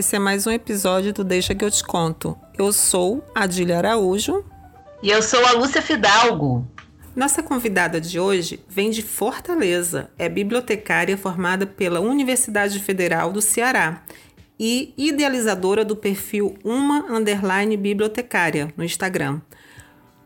esse é mais um episódio do Deixa que eu te conto. Eu sou Adília Araújo. E eu sou a Lúcia Fidalgo. Nossa convidada de hoje vem de Fortaleza, é bibliotecária formada pela Universidade Federal do Ceará e idealizadora do perfil Uma Underline Bibliotecária no Instagram.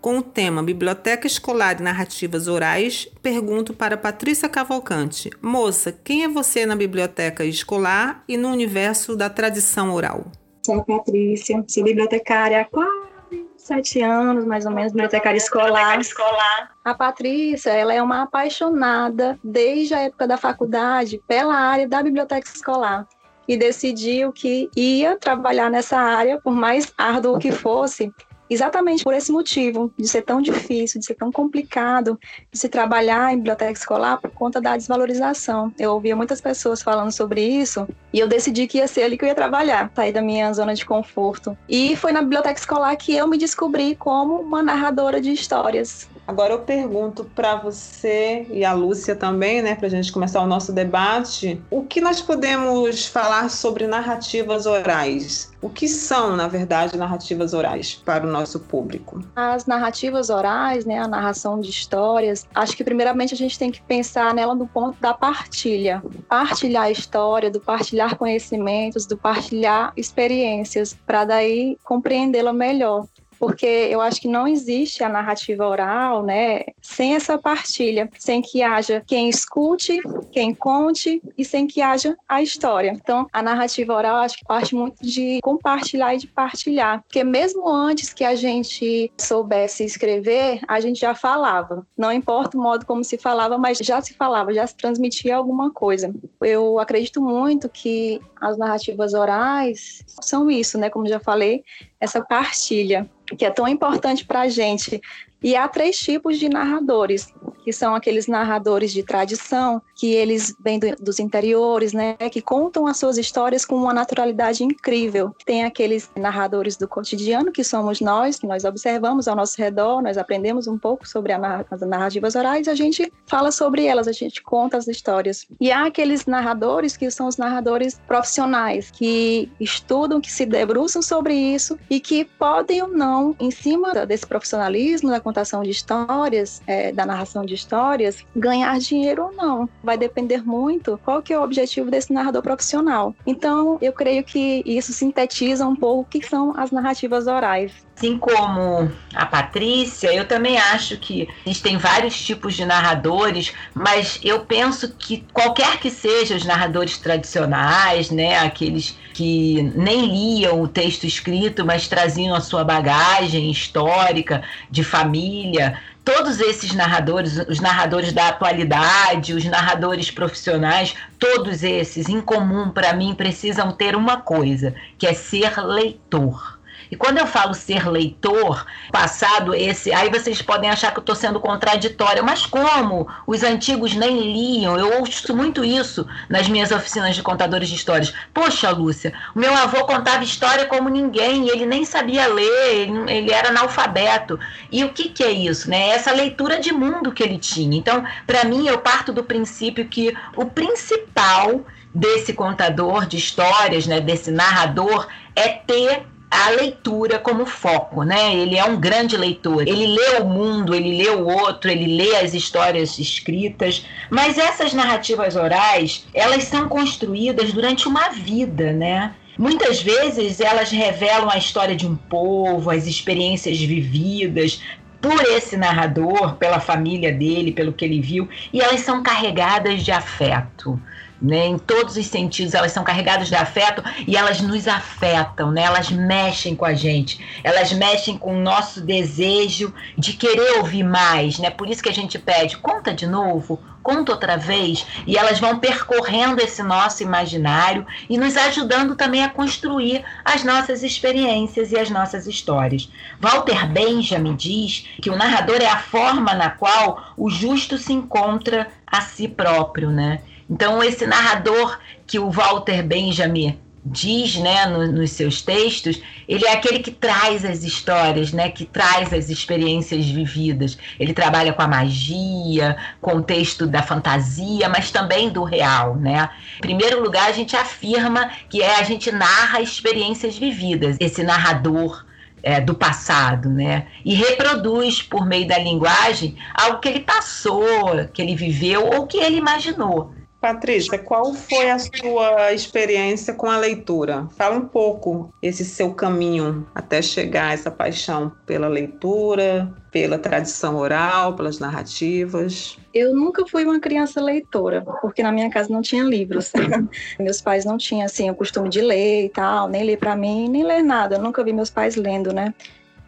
Com o tema Biblioteca Escolar e Narrativas Orais, pergunto para Patrícia Cavalcante: Moça, quem é você na biblioteca escolar e no universo da tradição oral? Sou a Patrícia, sou bibliotecária há quase sete anos, mais ou menos, bibliotecária escolar. escolar. A Patrícia, ela é uma apaixonada desde a época da faculdade pela área da biblioteca escolar e decidiu que ia trabalhar nessa área, por mais árduo que fosse, exatamente por esse motivo, de ser tão difícil, de ser tão complicado de se trabalhar em biblioteca escolar por conta da desvalorização. Eu ouvia muitas pessoas falando sobre isso e eu decidi que ia ser ali que eu ia trabalhar, sair da minha zona de conforto. E foi na biblioteca escolar que eu me descobri como uma narradora de histórias. Agora eu pergunto para você e a Lúcia também, né, para a gente começar o nosso debate, o que nós podemos falar sobre narrativas orais? O que são, na verdade, narrativas orais para o nosso público? As narrativas orais, né, a narração de histórias, acho que primeiramente a gente tem que pensar nela do ponto da partilha. Partilhar a história, do partilhar conhecimentos, do partilhar experiências, para daí compreendê-la melhor porque eu acho que não existe a narrativa oral, né, sem essa partilha, sem que haja quem escute, quem conte e sem que haja a história. Então, a narrativa oral acho que parte muito de compartilhar e de partilhar, porque mesmo antes que a gente soubesse escrever, a gente já falava. Não importa o modo como se falava, mas já se falava, já se transmitia alguma coisa. Eu acredito muito que as narrativas orais são isso, né, como já falei, essa partilha que é tão importante para a gente. E há três tipos de narradores que são aqueles narradores de tradição, que eles vêm do, dos interiores, né, que contam as suas histórias com uma naturalidade incrível. Tem aqueles narradores do cotidiano, que somos nós, que nós observamos ao nosso redor, nós aprendemos um pouco sobre as narrativas orais, a gente fala sobre elas, a gente conta as histórias. E há aqueles narradores que são os narradores profissionais, que estudam, que se debruçam sobre isso e que podem ou não, em cima desse profissionalismo, da contação de histórias, é, da narração de histórias, ganhar dinheiro ou não. Vai depender muito qual que é o objetivo desse narrador profissional. Então, eu creio que isso sintetiza um pouco o que são as narrativas orais. Assim como a Patrícia, eu também acho que existem vários tipos de narradores, mas eu penso que qualquer que sejam os narradores tradicionais, né, aqueles que nem liam o texto escrito, mas traziam a sua bagagem histórica de família, todos esses narradores, os narradores da atualidade, os narradores profissionais, todos esses, em comum para mim, precisam ter uma coisa, que é ser leitor. E quando eu falo ser leitor, passado esse, aí vocês podem achar que eu estou sendo contraditória, mas como? Os antigos nem liam, eu ouço muito isso nas minhas oficinas de contadores de histórias. Poxa, Lúcia, meu avô contava história como ninguém, ele nem sabia ler, ele, ele era analfabeto. E o que, que é isso? Né? Essa leitura de mundo que ele tinha. Então, para mim, eu parto do princípio que o principal desse contador de histórias, né, desse narrador, é ter a leitura como foco, né? Ele é um grande leitor. Ele lê o mundo, ele lê o outro, ele lê as histórias escritas. Mas essas narrativas orais, elas são construídas durante uma vida, né? Muitas vezes elas revelam a história de um povo, as experiências vividas, por esse narrador, pela família dele, pelo que ele viu, e elas são carregadas de afeto né? Em todos os sentidos, elas são carregadas de afeto e elas nos afetam, né? Elas mexem com a gente, elas mexem com o nosso desejo de querer ouvir mais, né? Por isso que a gente pede, conta de novo, conta outra vez, e elas vão percorrendo esse nosso imaginário e nos ajudando também a construir as nossas experiências e as nossas histórias. Walter Benjamin diz que o narrador é a forma na qual o justo se encontra a si próprio, né? Então, esse narrador que o Walter Benjamin diz, né, no, nos seus textos, ele é aquele que traz as histórias, né, que traz as experiências vividas. Ele trabalha com a magia, com o texto da fantasia, mas também do real, né? Em primeiro lugar, a gente afirma que é a gente narra experiências vividas. Esse narrador é, do passado, né? E reproduz por meio da linguagem algo que ele passou, que ele viveu ou que ele imaginou. Patrícia, qual foi a sua experiência com a leitura? Fala um pouco esse seu caminho até chegar a essa paixão pela leitura, pela tradição oral, pelas narrativas. Eu nunca fui uma criança leitora, porque na minha casa não tinha livros. meus pais não tinham assim o costume de ler e tal, nem ler para mim, nem ler nada. Eu nunca vi meus pais lendo, né?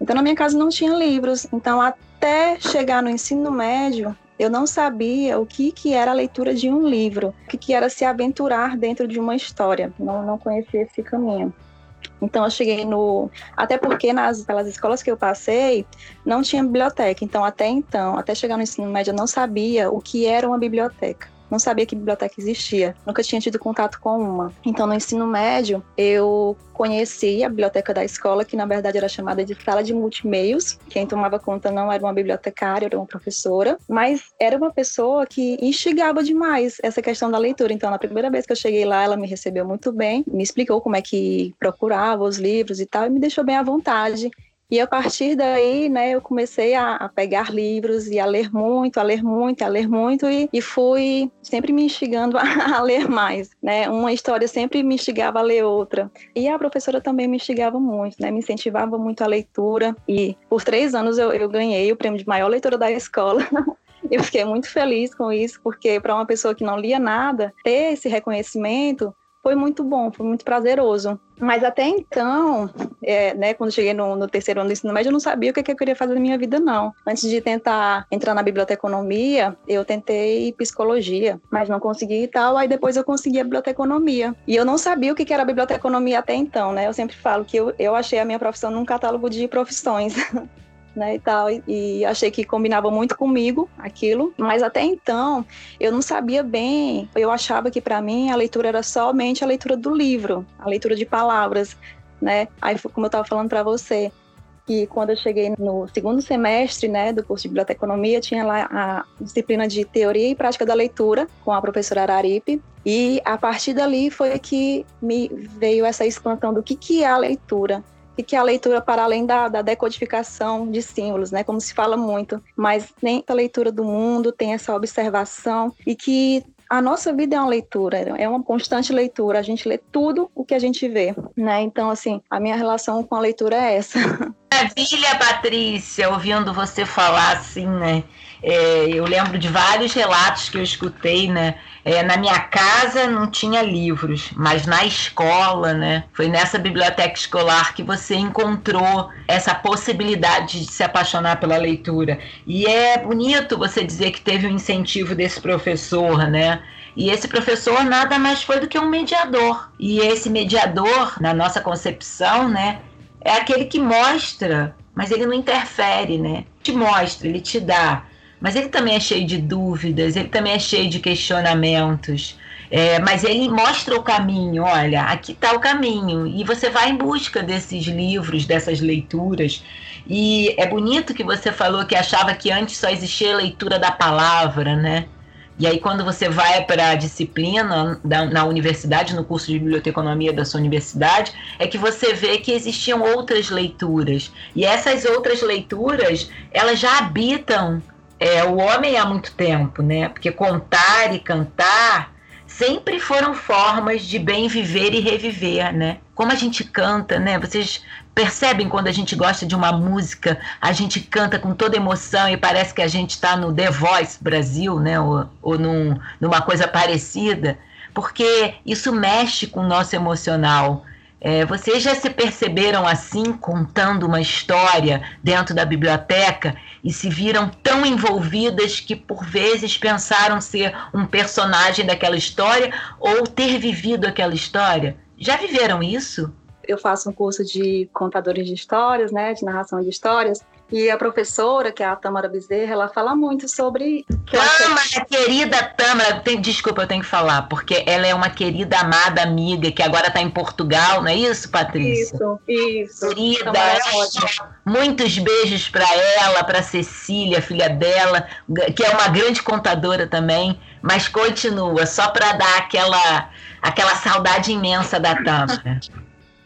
Então na minha casa não tinha livros. Então até chegar no ensino médio, eu não sabia o que, que era a leitura de um livro, o que, que era se aventurar dentro de uma história. Não, não conhecia esse caminho. Então eu cheguei no, até porque nas pelas escolas que eu passei não tinha biblioteca. Então até então, até chegar no ensino médio, eu não sabia o que era uma biblioteca não sabia que biblioteca existia, nunca tinha tido contato com uma. Então, no ensino médio, eu conheci a biblioteca da escola, que na verdade era chamada de sala de multimeios. Quem tomava conta não era uma bibliotecária, era uma professora, mas era uma pessoa que instigava demais essa questão da leitura. Então, na primeira vez que eu cheguei lá, ela me recebeu muito bem, me explicou como é que procurava os livros e tal, e me deixou bem à vontade. E a partir daí, né, eu comecei a, a, pegar livros e a ler muito, a ler muito, a ler muito e, e fui sempre me instigando a, a, ler mais, né? Uma história sempre me instigava a ler outra. E a professora também me instigava muito, né? Me incentivava muito a leitura e por três anos eu, eu ganhei o prêmio de maior leitora da escola. Eu fiquei muito feliz com isso, porque para uma pessoa que não lia nada, ter esse reconhecimento foi muito bom, foi muito prazeroso. Mas até então, é, né, quando cheguei no, no, terceiro ano do ensino médio, eu não sabia o que, que, eu queria fazer na minha vida, não. Antes de tentar entrar na biblioteconomia, eu tentei psicologia, mas não consegui e tal. Aí depois eu consegui a biblioteconomia. E eu não sabia o que, que era biblioteconomia até então, né? Eu sempre falo que eu, eu achei a minha profissão num catálogo de profissões. né, e tal, e, achei que combinava muito comigo aquilo, mas até então eu não sabia bem, eu achava que para mim a leitura era somente a leitura do livro, a leitura de palavras, né? Aí como eu estava falando para você, que quando eu cheguei no segundo semestre, né, do curso de biblioteconomia, tinha lá a disciplina de teoria e prática da leitura com a professora Araripe, e a partir dali foi que me veio essa expansão do que que é a leitura, e que a leitura para além da, da, decodificação de símbolos, né, como se fala muito, mas nem a leitura do mundo tem essa observação e que a nossa vida é uma leitura, é uma constante leitura. A gente lê tudo o que a gente vê, né? Então, assim, a minha relação com a leitura é essa. Maravilha, Patrícia, ouvindo você falar assim, né? É, eu lembro de vários relatos que eu escutei, né? É, na minha casa não tinha livros, mas na escola, né? Foi nessa biblioteca escolar que você encontrou essa possibilidade de se apaixonar pela leitura. E é bonito você dizer que teve um incentivo desse professor, né? E esse professor nada mais foi do que um mediador. E esse mediador, na nossa concepção, né, é aquele que mostra, mas ele não interfere, né? Te mostra, ele te dá mas ele também é cheio de dúvidas, ele também é cheio de questionamentos. É, mas ele mostra o caminho, olha, aqui está o caminho, e você vai em busca desses livros, dessas leituras. E é bonito que você falou que achava que antes só existia leitura da palavra, né? E aí, quando você vai para a disciplina da, na universidade, no curso de biblioteconomia da sua universidade, é que você vê que existiam outras leituras. E essas outras leituras, elas já habitam é, o homem há muito tempo, né? Porque contar e cantar sempre foram formas de bem viver e reviver, né? Como a gente canta, né? Vocês percebem quando a gente gosta de uma música, a gente canta com toda emoção e parece que a gente está no The Voice Brasil, né? Ou, ou num, numa coisa parecida, porque isso mexe com o nosso emocional. É, vocês já se perceberam assim, contando uma história dentro da biblioteca e se viram tão envolvidas que por vezes pensaram ser um personagem daquela história ou ter vivido aquela história? Já viveram isso? Eu faço um curso de contadores de histórias, né, de narração de histórias, E a professora, que é a Tamara Bezerra, ela fala muito sobre. Tamara, querida Tamara, tem, desculpa, eu tenho que falar, porque ela é uma querida, amada amiga que agora está em Portugal, não é isso, Patrícia? Isso, isso. Querida, é muitos beijos para ela, para Cecília, filha dela, que é uma grande contadora também, mas continua, só para dar aquela, aquela saudade imensa da Tamara.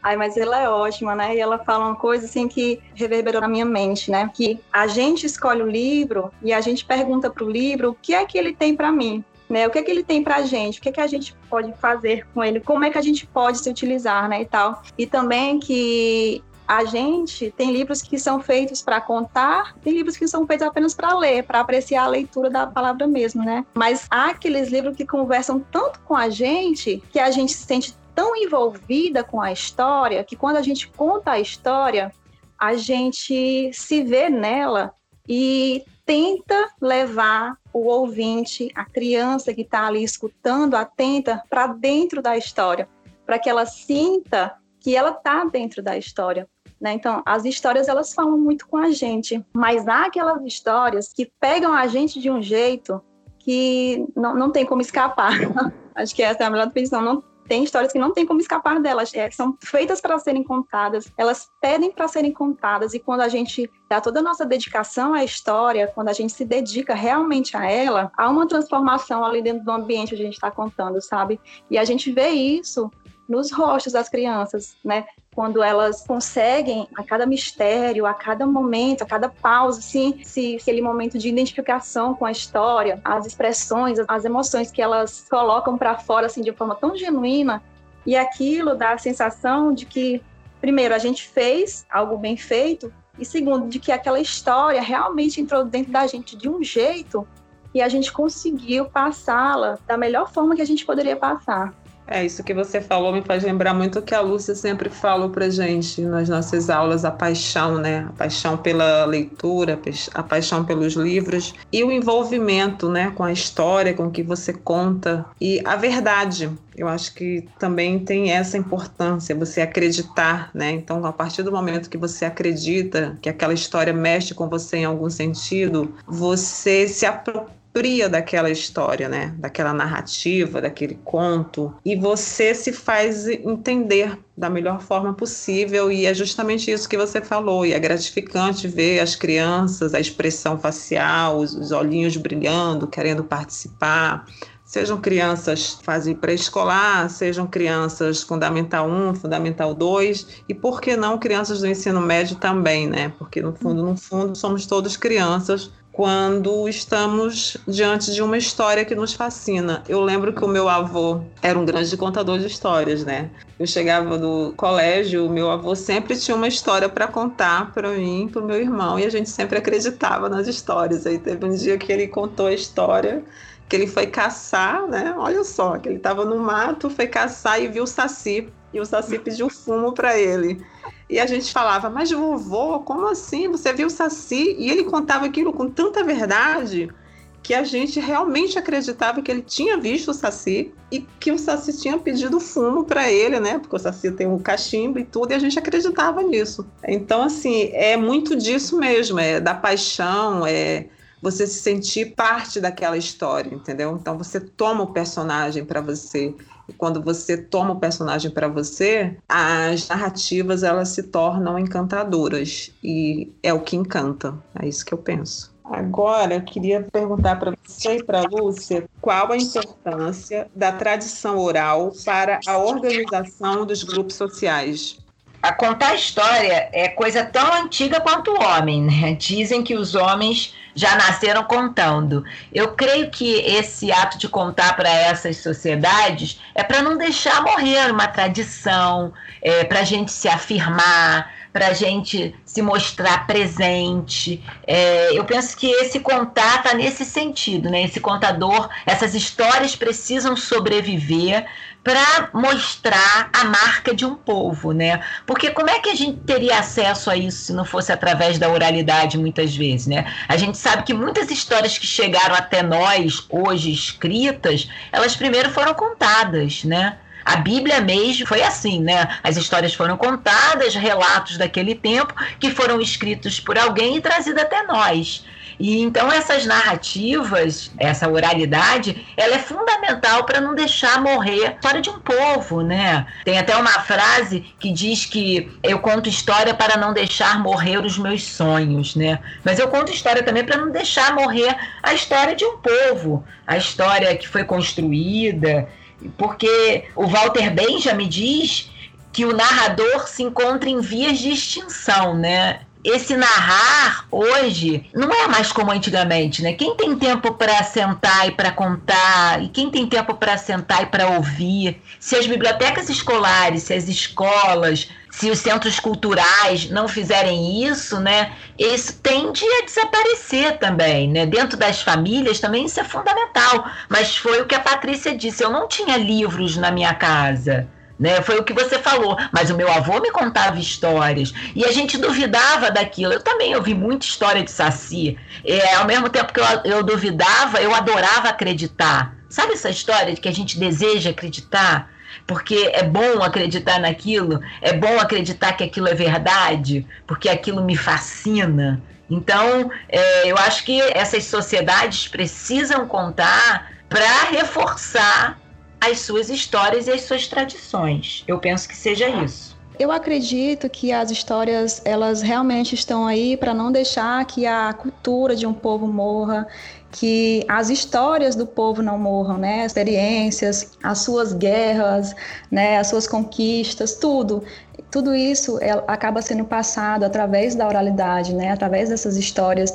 Ai, mas ela é ótima, né? E ela fala uma coisa assim que reverberou na minha mente, né? Que a gente escolhe o livro e a gente pergunta para o livro o que é que ele tem para mim, né? O que é que ele tem para a gente? O que é que a gente pode fazer com ele? Como é que a gente pode se utilizar, né? E tal. E também que a gente tem livros que são feitos para contar, tem livros que são feitos apenas para ler, para apreciar a leitura da palavra mesmo, né? Mas há aqueles livros que conversam tanto com a gente que a gente se sente tão envolvida com a história que quando a gente conta a história, a gente se vê nela e tenta levar o ouvinte, a criança que está ali escutando, atenta, para dentro da história, para que ela sinta que ela está dentro da história. Né? Então, as histórias elas falam muito com a gente, mas há aquelas histórias que pegam a gente de um jeito que não, não tem como escapar. Acho que essa é a melhor definição. Não, tem histórias que não tem como escapar delas, é, são feitas para serem contadas, elas pedem para serem contadas, e quando a gente dá toda a nossa dedicação à história, quando a gente se dedica realmente a ela, há uma transformação ali dentro do ambiente que a gente está contando, sabe? E a gente vê isso nos rostos das crianças, né? Quando elas conseguem, a cada mistério, a cada momento, a cada pausa, assim, se, aquele momento de identificação com a história, as expressões, as emoções que elas colocam para fora, assim, de forma tão genuína, e aquilo dá a sensação de que, primeiro, a gente fez algo bem feito, e segundo, de que aquela história realmente entrou dentro da gente de um jeito e a gente conseguiu passá-la da melhor forma que a gente poderia passar. É, isso que você falou me faz lembrar muito o que a Lúcia sempre falou pra gente nas nossas aulas, a paixão, né? A paixão pela leitura, a paixão pelos livros e o envolvimento, né, com a história, com o que você conta e a verdade. Eu acho que também tem essa importância, você acreditar, né? Então, a partir do momento que você acredita que aquela história mexe com você em algum sentido, você se apropria apropria daquela história, né? Daquela narrativa, daquele conto, e você se faz entender da melhor forma possível, e é justamente isso que você falou, e é gratificante ver as crianças, a expressão facial, os, os olhinhos brilhando, querendo participar, sejam crianças fase pré-escolar, sejam crianças fundamental 1, fundamental 2 e por que não crianças do ensino médio também, né? Porque no fundo, no fundo somos todos crianças quando estamos diante de uma história que nos fascina. Eu lembro que o meu avô era um grande contador de histórias, né? Eu chegava do colégio, o meu avô sempre tinha uma história para contar para mim, para o meu irmão, e a gente sempre acreditava nas histórias. Aí teve um dia que ele contou a história que ele foi caçar, né? Olha só, que ele estava no mato, foi caçar e viu o saci, e o saci pediu fumo para ele. E a gente falava, mas vovô, como assim? Você viu o Saci? E ele contava aquilo com tanta verdade que a gente realmente acreditava que ele tinha visto o Saci e que o Saci tinha pedido fumo para ele, né? Porque o Saci tem um cachimbo e tudo, e a gente acreditava nisso. Então, assim, é muito disso mesmo, é da paixão, é você se sentir parte daquela história, entendeu? Então você toma o personagem para você quando você toma o personagem para você, as narrativas elas se tornam encantadoras e é o que encanta. É isso que eu penso. Agora, eu queria perguntar para você e para Lúcia qual a importância da tradição oral para a organização dos grupos sociais. A contar história é coisa tão antiga quanto o homem, né? Dizem que os homens já nasceram contando. Eu creio que esse ato de contar para essas sociedades é para não deixar morrer uma tradição, é, para a gente se afirmar, para a gente se mostrar presente. É, eu penso que esse contar está nesse sentido, né? Esse contador, essas histórias precisam sobreviver para mostrar a marca de um povo, né? Porque como é que a gente teria acesso a isso se não fosse através da oralidade muitas vezes, né? A gente sabe que muitas histórias que chegaram até nós hoje escritas, elas primeiro foram contadas, né? A Bíblia mesmo foi assim, né? As histórias foram contadas, relatos daquele tempo que foram escritos por alguém e trazidos até nós. E então essas narrativas, essa oralidade, ela é fundamental para não deixar morrer a história de um povo, né? Tem até uma frase que diz que eu conto história para não deixar morrer os meus sonhos, né? Mas eu conto história também para não deixar morrer a história de um povo, a história que foi construída, porque o Walter Benjamin diz que o narrador se encontra em vias de extinção, né? Esse narrar hoje não é mais como antigamente, né? Quem tem tempo para sentar e para contar, e quem tem tempo para sentar e para ouvir? Se as bibliotecas escolares, se as escolas, se os centros culturais não fizerem isso, né? Isso tende a desaparecer também, né? Dentro das famílias também isso é fundamental. Mas foi o que a Patrícia disse, eu não tinha livros na minha casa né? Foi o que você falou. Mas o meu avô me contava histórias e a gente duvidava daquilo. Eu também ouvi muita história de Saci. É, ao mesmo tempo que eu, eu duvidava, eu adorava acreditar. Sabe essa história de que a gente deseja acreditar? Porque é bom acreditar naquilo, é bom acreditar que aquilo é verdade, porque aquilo me fascina. Então, é, eu acho que essas sociedades precisam contar para reforçar as suas histórias e as suas tradições. Eu penso que seja isso. Eu acredito que as histórias elas realmente estão aí para não deixar que a cultura de um povo morra, que as histórias do povo não morram, né? As experiências, as suas guerras, né? As suas conquistas, tudo. Tudo isso é, acaba sendo passado através da oralidade, né? Através dessas histórias.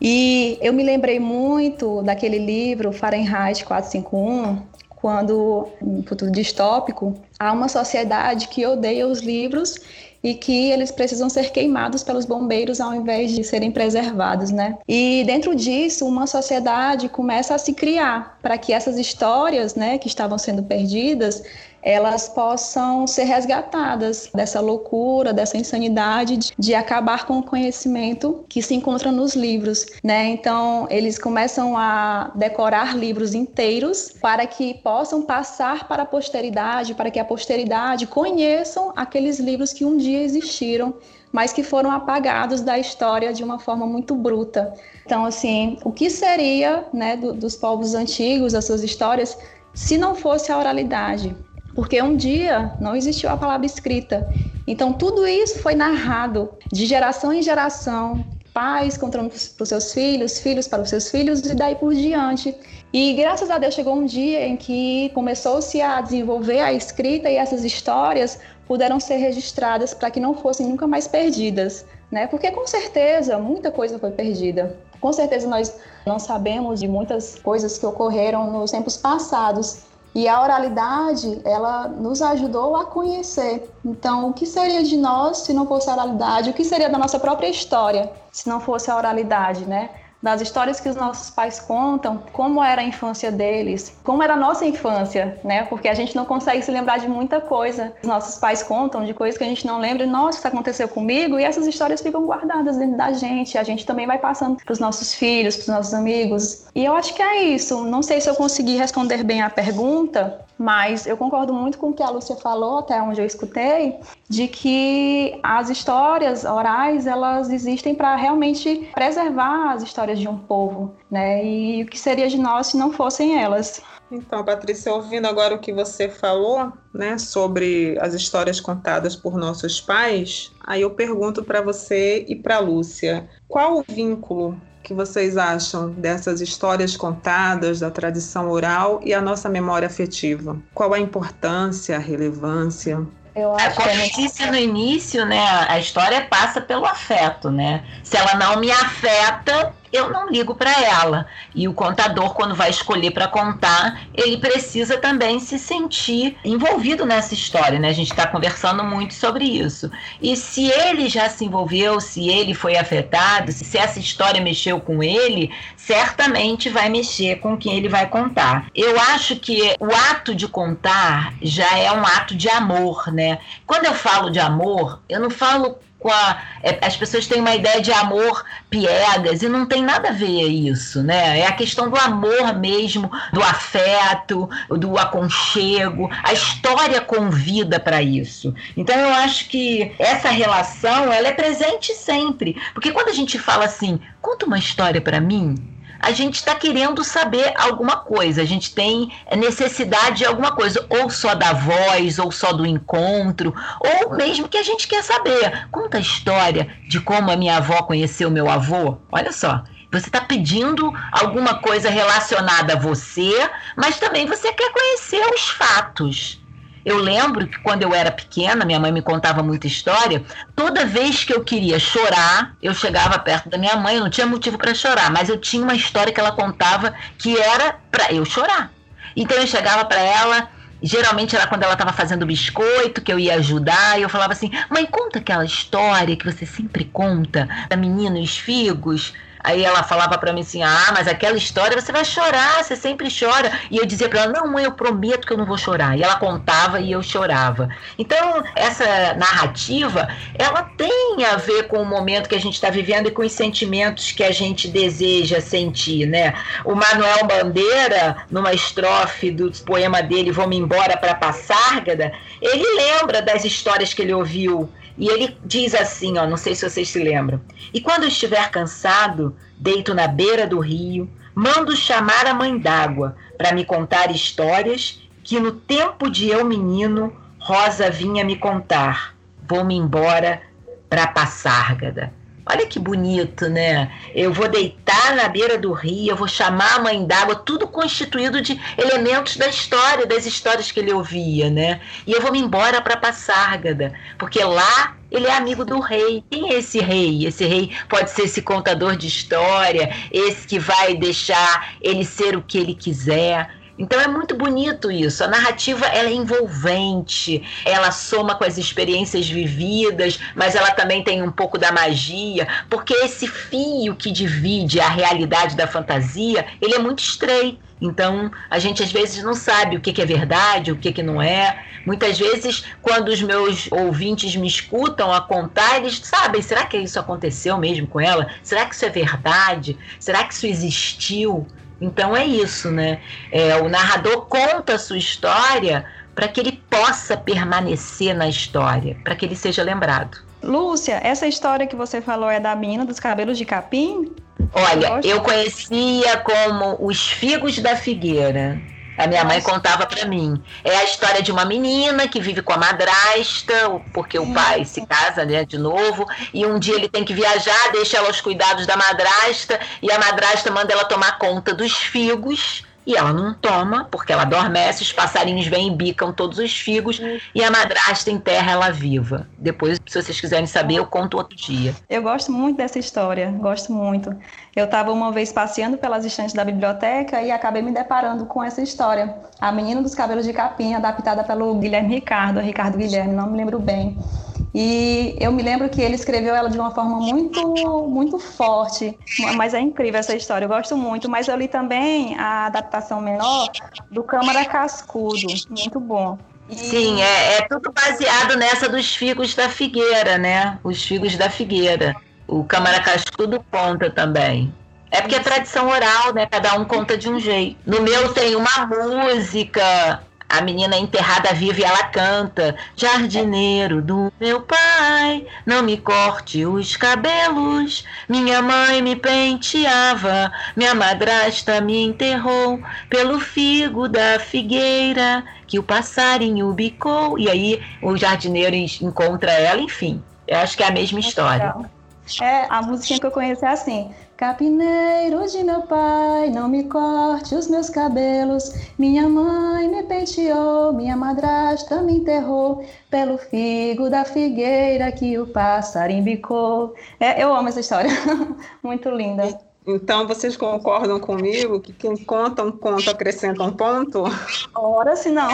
E eu me lembrei muito daquele livro Fahrenheit 451, quando, um futuro distópico, há uma sociedade que odeia os livros e que eles precisam ser queimados pelos bombeiros ao invés de serem preservados, né? E dentro disso, uma sociedade começa a se criar para que essas histórias, né, que estavam sendo perdidas, elas possam ser resgatadas dessa loucura, dessa insanidade de, de acabar com o conhecimento que se encontra nos livros, né? Então, eles começam a decorar livros inteiros para que possam passar para a posteridade, para que a posteridade conheçam aqueles livros que um dia existiram, mas que foram apagados da história de uma forma muito bruta. Então, assim, o que seria, né, do, dos povos antigos, as suas histórias, se não fosse a oralidade? Porque um dia não existiu a palavra escrita. Então, tudo isso foi narrado de geração em geração, pais contando para os seus filhos, filhos para os seus filhos e daí por diante. E graças a Deus chegou um dia em que começou-se a desenvolver a escrita e essas histórias puderam ser registradas para que não fossem nunca mais perdidas, né? Porque com certeza muita coisa foi perdida. Com certeza nós não sabemos de muitas coisas que ocorreram nos tempos passados e a oralidade, ela nos ajudou a conhecer. Então, o que seria de nós se não fosse a oralidade? O que seria da nossa própria história se não fosse a oralidade, né? Das histórias que os nossos pais contam, como era a infância deles, como era a nossa infância, né? Porque a gente não consegue se lembrar de muita coisa. Os nossos pais contam de coisas que a gente não lembra, nossa, isso aconteceu comigo, e essas histórias ficam guardadas dentro da gente. A gente também vai passando para os nossos filhos, para os nossos amigos. E eu acho que é isso. Não sei se eu consegui responder bem a pergunta, mas eu concordo muito com o que a Lúcia falou, até onde eu escutei, de que as histórias orais, elas existem para realmente preservar as histórias de um povo, né? E o que seria de nós se não fossem elas? Então, Patrícia, ouvindo agora o que você falou, né, sobre as histórias contadas por nossos pais, aí eu pergunto para você e para Lúcia, qual o vínculo que vocês acham dessas histórias contadas, da tradição oral e a nossa memória afetiva? Qual a importância, a relevância? Eu acho Como eu disse no início, né, a história passa pelo afeto, né? Se ela não me afeta, eu não ligo para ela. E o contador, quando vai escolher para contar, ele precisa também se sentir envolvido nessa história, né? A gente está conversando muito sobre isso. E se ele já se envolveu, se ele foi afetado, se essa história mexeu com ele, certamente vai mexer com quem ele vai contar. Eu acho que o ato de contar já é um ato de amor, né? Quando eu falo de amor, eu não falo com a. É, as pessoas têm uma ideia de amor piegas e não tem nada a ver isso, né? É a questão do amor mesmo, do afeto, do aconchego. A história convida para isso. Então eu acho que essa relação ela é presente sempre, porque quando a gente fala assim, conta uma história para mim, a gente está querendo saber alguma coisa, a gente tem necessidade de alguma coisa, ou só da voz, ou só do encontro, ou mesmo que a gente quer saber. Conta a história de como a minha avó conheceu meu avô. Olha só. Você está pedindo alguma coisa relacionada a você, mas também você quer conhecer os fatos. Eu lembro que quando eu era pequena, minha mãe me contava muita história. Toda vez que eu queria chorar, eu chegava perto da minha mãe, eu não tinha motivo para chorar, mas eu tinha uma história que ela contava que era para eu chorar. Então eu chegava para ela, geralmente era quando ela estava fazendo biscoito, que eu ia ajudar, e eu falava assim: "Mãe, conta aquela história que você sempre conta da menina os figos". Aí ela falava para mim assim: Ah, mas aquela história você vai chorar, você sempre chora. E eu dizia para ela: Não, mãe, eu prometo que eu não vou chorar. E ela contava e eu chorava. Então, essa narrativa, ela tem a ver com o momento que a gente está vivendo e com os sentimentos que a gente deseja sentir, né? O Manuel Bandeira, numa estrofe do poema dele, Vou-me embora para Passárgada, ele lembra das histórias que ele ouviu e ele diz assim, ó, não sei se vocês se lembram. E quando estiver cansado, deito na beira do rio, mando chamar a mãe d'água para me contar histórias que no tempo de eu menino Rosa vinha me contar. Vou-me embora para Passárgada. Olha que bonito, né? Eu vou deitar na beira do rio, eu vou chamar a mãe d'água, tudo constituído de elementos da história, das histórias que ele ouvia, né? E eu vou me embora para Passárgada, porque lá ele é amigo do rei. Quem é esse rei? Esse rei pode ser esse contador de história, esse que vai deixar ele ser o que ele quiser. Então é muito bonito isso. A narrativa ela é envolvente, ela soma com as experiências vividas, mas ela também tem um pouco da magia, porque esse fio que divide a realidade da fantasia, ele é muito estreito. Então, a gente às vezes não sabe o que, é verdade, o que, que não é. Muitas vezes, quando os meus ouvintes me escutam a contar, eles sabem: será que isso aconteceu mesmo com ela? Será que isso é verdade? Será que isso existiu? Então é isso, né? É, o narrador conta a sua história para que ele possa permanecer na história, para que ele seja lembrado. Lúcia, essa história que você falou é da menina dos cabelos de capim? Olha, eu conhecia como os figos da figueira. A minha mãe contava para mim. É a história de uma menina que vive com a madrasta, porque o pai se casa, né, de novo, e um dia ele tem que viajar, deixa ela aos cuidados da madrasta, e a madrasta manda ela tomar conta dos figos e ela não toma, porque ela adormece, os passarinhos vêm e bicam todos os figos, e a madrasta enterra ela viva. Depois, se vocês quiserem saber, eu conto outro dia. Eu gosto muito dessa história, gosto muito. Eu estava uma vez passeando pelas estantes da biblioteca e acabei me deparando com essa história. A Menina dos Cabelos de Capim, adaptada pelo Guilherme Ricardo, Ricardo Guilherme, não me lembro bem. E eu me lembro que ele escreveu ela de uma forma muito, muito forte. Mas é incrível essa história, eu gosto muito. Mas eu li também a adaptação menor do Câmara Cascudo, muito bom. E... Sim, é, é tudo baseado nessa dos figos da figueira, né? Os figos da figueira. O Câmara Cascudo conta também. É porque é tradição oral, né? Cada um conta de um jeito. No meu tem uma música a menina é enterrada viva e ela canta: Jardineiro do meu pai, não me corte os cabelos. Minha mãe me penteava, minha madrasta me enterrou pelo figo da figueira que o passarinho bicou. E aí o jardineiro encontra ela, enfim. Eu acho que é a mesma história. É, a musiquinha que eu conheço é assim. Capineiro de meu pai, não me corte os meus cabelos. Minha mãe me penteou, minha madrasta me enterrou pelo figo da figueira que o passarinho bicou. É, eu amo essa história, muito linda. Então, vocês concordam comigo que quem conta um conto acrescenta um ponto? Ora, se não.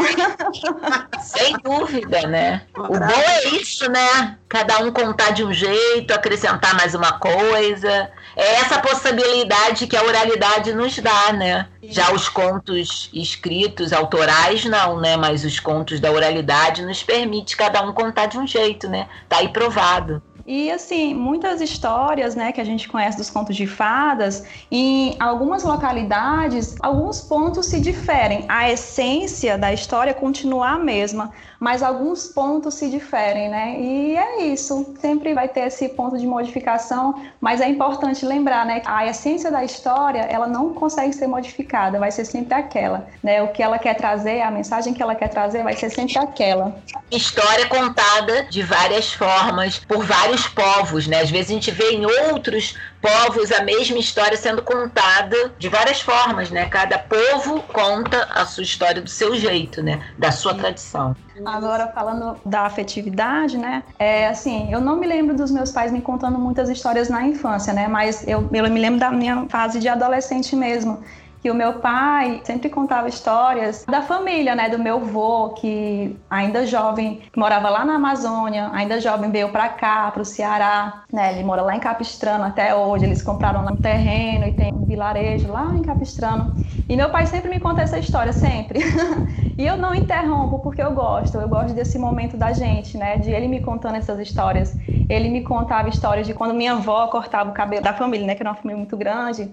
Sem dúvida, né? O bom é isso, né? Cada um contar de um jeito, acrescentar mais uma coisa. É essa possibilidade que a oralidade nos dá, né? Já os contos escritos, autorais, não, né? Mas os contos da oralidade nos permite cada um contar de um jeito, né? Tá aí provado. E assim, muitas histórias, né, que a gente conhece dos contos de fadas, em algumas localidades, alguns pontos se diferem. A essência da história continua a mesma, mas alguns pontos se diferem, né? E é isso. Sempre vai ter esse ponto de modificação, mas é importante lembrar, né, a essência da história, ela não consegue ser modificada, vai ser sempre aquela, né? O que ela quer trazer, a mensagem que ela quer trazer vai ser sempre aquela. História contada de várias formas por vários povos, né? Às vezes a gente vê em outros povos a mesma história sendo contada de várias formas, né? Cada povo conta a sua história do seu jeito, né? Da sua tradição. Agora, falando da afetividade, né? É assim, eu não me lembro dos meus pais me contando muitas histórias na infância, né? Mas eu, eu me lembro da minha fase de adolescente mesmo que o meu pai sempre contava histórias da família, né, do meu avô, que ainda jovem, que morava lá na Amazônia, ainda jovem veio para cá, para o Ceará, né, ele mora lá em Capistrano até hoje, eles compraram um terreno e tem um vilarejo lá em Capistrano. E meu pai sempre me conta essa história, sempre. e eu não interrompo porque eu gosto, eu gosto desse momento da gente, né, de ele me contando essas histórias. Ele me contava histórias de quando minha avó cortava o cabelo da família, né, que era uma família muito grande,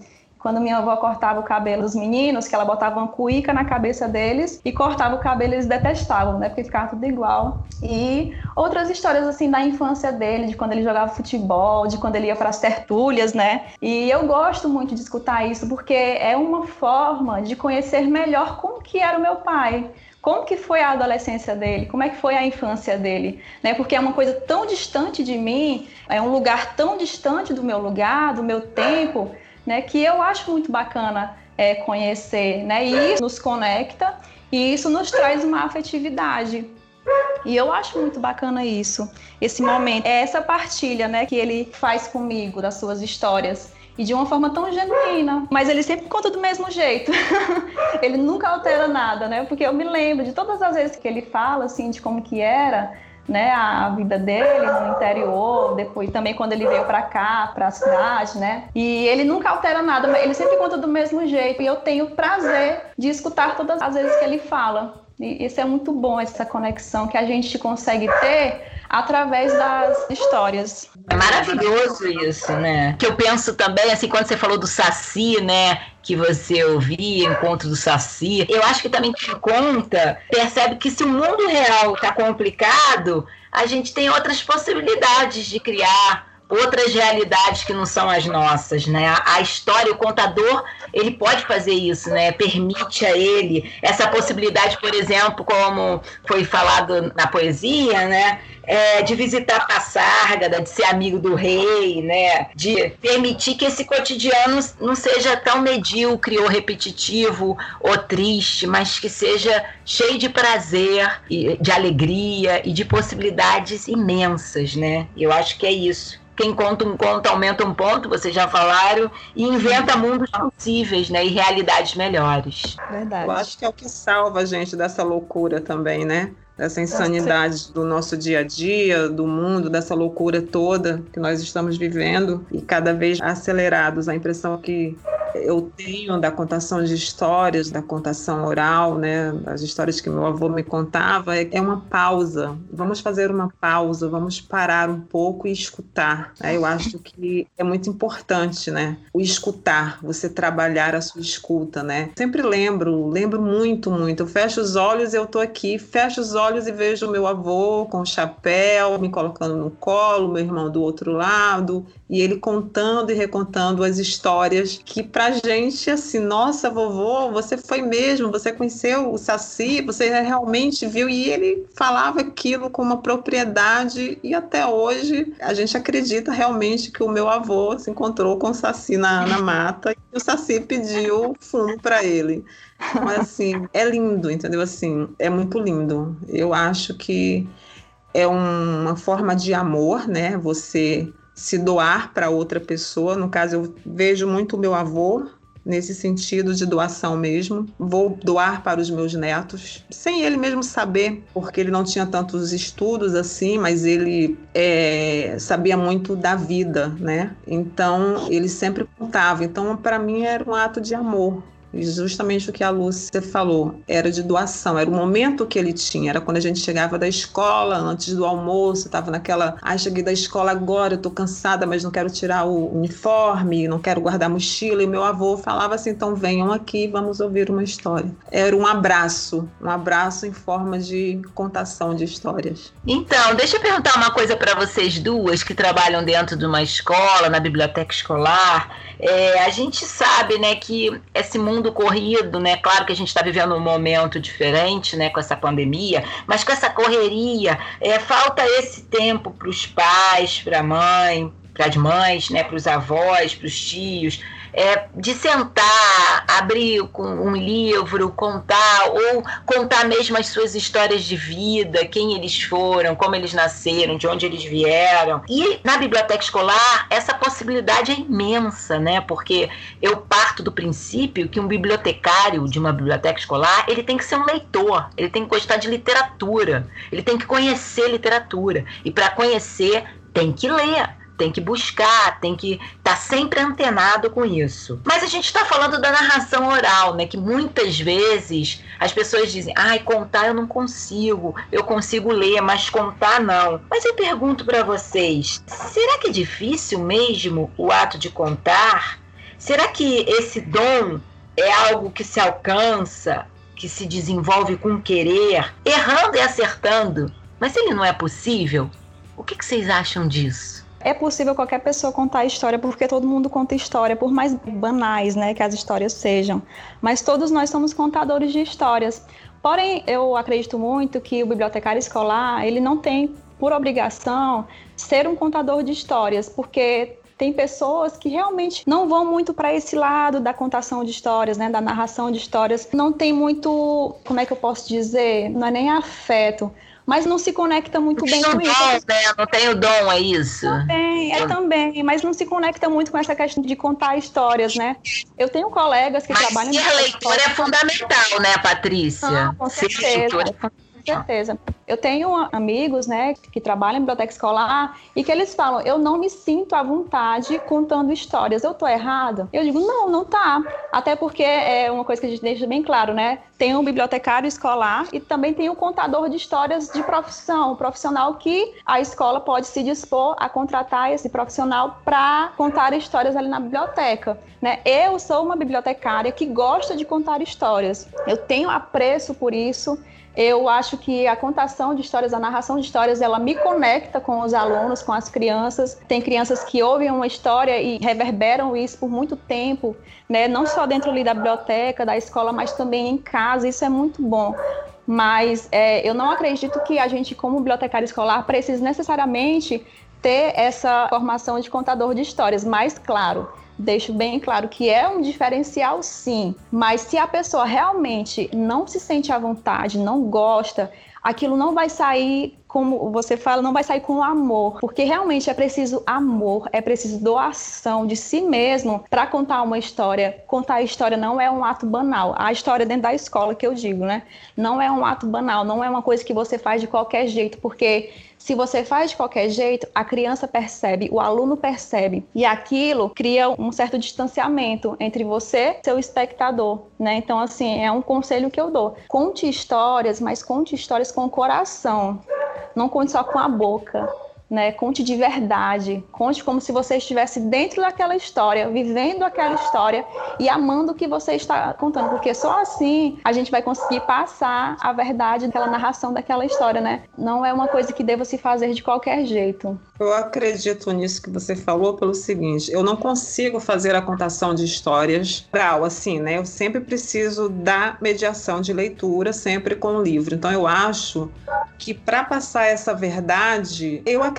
quando minha avó cortava o cabelo dos meninos, que ela botava uma cuíca na cabeça deles e cortava o cabelo, eles detestavam, né? Porque ficava tudo igual. E outras histórias, assim, da infância dele, de quando ele jogava futebol, de quando ele ia para as tertúlias, né? E eu gosto muito de escutar isso, porque é uma forma de conhecer melhor como que era o meu pai como que foi a adolescência dele, como é que foi a infância dele, né? Porque é uma coisa tão distante de mim, é um lugar tão distante do meu lugar, do meu tempo, né, que eu acho muito bacana é, conhecer, né, e isso nos conecta e isso nos traz uma afetividade. E eu acho muito bacana isso, esse momento, é essa partilha, né, que ele faz comigo das suas histórias e de uma forma tão genuína. Mas ele sempre conta do mesmo jeito. ele nunca altera nada, né? Porque eu me lembro de todas as vezes que ele fala assim de como que era, né, a vida dele no interior, depois também quando ele veio para cá, para a cidade, né? E ele nunca altera nada, ele sempre conta do mesmo jeito. E eu tenho prazer de escutar todas as vezes que ele fala. E isso é muito bom, essa conexão que a gente consegue ter através das histórias. É maravilhoso isso, né? Que eu penso também, assim, quando você falou do Saci, né? Que você ouvia, encontro do Saci, eu acho que também te conta, percebe que se o mundo real está complicado, a gente tem outras possibilidades de criar outras realidades que não são as nossas, né? A história, o contador, ele pode fazer isso, né? Permite a ele essa possibilidade, por exemplo, como foi falado na poesia, né? É, de visitar a Passárgada, de ser amigo do rei, né? De permitir que esse cotidiano não seja tão medíocre ou repetitivo ou triste, mas que seja cheio de prazer, de alegria e de possibilidades imensas, né? Eu acho que é isso quem conta um conto aumenta um ponto, vocês já falaram, e inventa mundos possíveis, né? E realidades melhores. Verdade. Eu acho que é o que salva a gente dessa loucura também, né? Dessa insanidade do nosso dia a dia, do mundo, dessa loucura toda que nós estamos vivendo e cada vez acelerados. A impressão que eu tenho da contação de histórias, da contação oral, né, as histórias que meu avô me contava, é, é uma pausa. Vamos fazer uma pausa, vamos parar um pouco e escutar. Né? Eu acho que é muito importante, né, o escutar, você trabalhar a sua escuta, né. Sempre lembro, lembro muito, muito. Eu fecho os olhos, eu tô aqui, fecho os olhos e vejo meu avô com o chapéu, me colocando no colo, meu irmão do outro lado, e ele contando e recontando as histórias que pra gente assim, nossa, vovô, você foi mesmo, você conheceu o Saci, você realmente viu e ele falava aquilo com uma propriedade e até hoje a gente acredita realmente que o meu avô se encontrou com o Saci na, na mata e o Saci pediu fumo para ele. Mas assim, é lindo, entendeu? Assim, é muito lindo. Eu acho que é uma forma de amor, né? Você se doar para outra pessoa. No caso, eu vejo muito o meu avô nesse sentido de doação mesmo. Vou doar para os meus netos, sem ele mesmo saber, porque ele não tinha tantos estudos assim, mas ele é, sabia muito da vida, né? Então ele sempre contava. Então, para mim, era um ato de amor justamente o que a Lúcia falou, era de doação, era o momento que ele tinha, era quando a gente chegava da escola, antes do almoço, estava naquela, ah, cheguei da escola agora, eu tô cansada, mas não quero tirar o uniforme, não quero guardar a mochila, e meu avô falava assim, então venham aqui, vamos ouvir uma história. Era um abraço, um abraço em forma de contação de histórias. Então, deixa eu perguntar uma coisa para vocês duas que trabalham dentro de uma escola, na biblioteca escolar. É, a gente sabe, né, que esse mundo corrido, né, claro que a gente está vivendo um momento diferente, né, com essa pandemia, mas com essa correria, é, falta esse tempo para os pais, para a mãe, para as mães, né, para os avós, para os tios, é, de sentar, abrir um livro, contar, ou contar mesmo as suas histórias de vida, quem eles foram, como eles nasceram, de onde eles vieram. E na biblioteca escolar, essa possibilidade é imensa, né? Porque eu parto do princípio que um bibliotecário de uma biblioteca escolar, ele tem que ser um leitor, ele tem que gostar de literatura, ele tem que conhecer literatura. E para conhecer, tem que ler tem que buscar, tem que estar tá sempre antenado com isso. Mas a gente está falando da narração oral, né? Que muitas vezes as pessoas dizem, ai, contar eu não consigo, eu consigo ler, mas contar não. Mas eu pergunto para vocês, será que é difícil mesmo o ato de contar? Será que esse dom é algo que se alcança, que se desenvolve com querer, errando e acertando? Mas ele não é possível? O que, que vocês acham disso? É possível qualquer pessoa contar história, porque todo mundo conta história, por mais banais né, que as histórias sejam. Mas todos nós somos contadores de histórias. Porém, eu acredito muito que o bibliotecário escolar, ele não tem por obrigação ser um contador de histórias, porque tem pessoas que realmente não vão muito para esse lado da contação de histórias, né, da narração de histórias. Não tem muito, como é que eu posso dizer, não é nem afeto, mas não se conecta muito bem com isso. Né? Não tem o dom, é isso? Também, é também, mas não se conecta muito com essa questão de contar histórias, né? Eu tenho colegas que mas trabalham... Ser leitor é fundamental, né, Patrícia? Não, com certeza. Com certeza. Eu tenho amigos, né, que trabalham em biblioteca escolar e que eles falam: eu não me sinto à vontade contando histórias. Eu tô errada? Eu digo: não, não tá. Até porque é uma coisa que a gente deixa bem claro, né? Tem um bibliotecário escolar e também tem um contador de histórias de profissão, um profissional que a escola pode se dispor a contratar esse profissional para contar histórias ali na biblioteca. Né? Eu sou uma bibliotecária que gosta de contar histórias. Eu tenho apreço por isso. Eu acho que a contação de histórias, a narração de histórias, ela me conecta com os alunos, com as crianças. Tem crianças que ouvem uma história e reverberam isso por muito tempo, né? Não só dentro ali da biblioteca, da escola, mas também em casa. Isso é muito bom mas é, eu não acredito que a gente, como bibliotecário escolar, precise necessariamente ter essa formação de contador de histórias. Mas, claro, deixo bem claro que é um diferencial sim, mas se a pessoa realmente não se sente à vontade, não gosta, aquilo não vai sair como você fala, não vai sair com amor, porque realmente é preciso amor, é preciso doação de si mesmo para contar uma história. Contar a história não é um ato banal. A história dentro da escola que eu digo, né? Não é um ato banal, não é uma coisa que você faz de qualquer jeito, porque se você faz de qualquer jeito, a criança percebe, o aluno percebe, e aquilo cria um certo distanciamento entre você e seu espectador, né? Então, assim, é um conselho que eu dou. Conte histórias, mas conte histórias com o coração. Não conte só com a boca né? Conte de verdade, conte como se você estivesse dentro daquela história, vivendo aquela história e amando o que você está contando, porque só assim a gente vai conseguir passar a verdade daquela narração daquela história, né? Não é uma coisa que deva se fazer de qualquer jeito. Eu acredito nisso que você falou pelo seguinte, eu não consigo fazer a contação de histórias oral, assim, né? Eu sempre preciso da mediação de leitura, sempre com o livro. Então eu acho que para passar essa verdade, eu acredito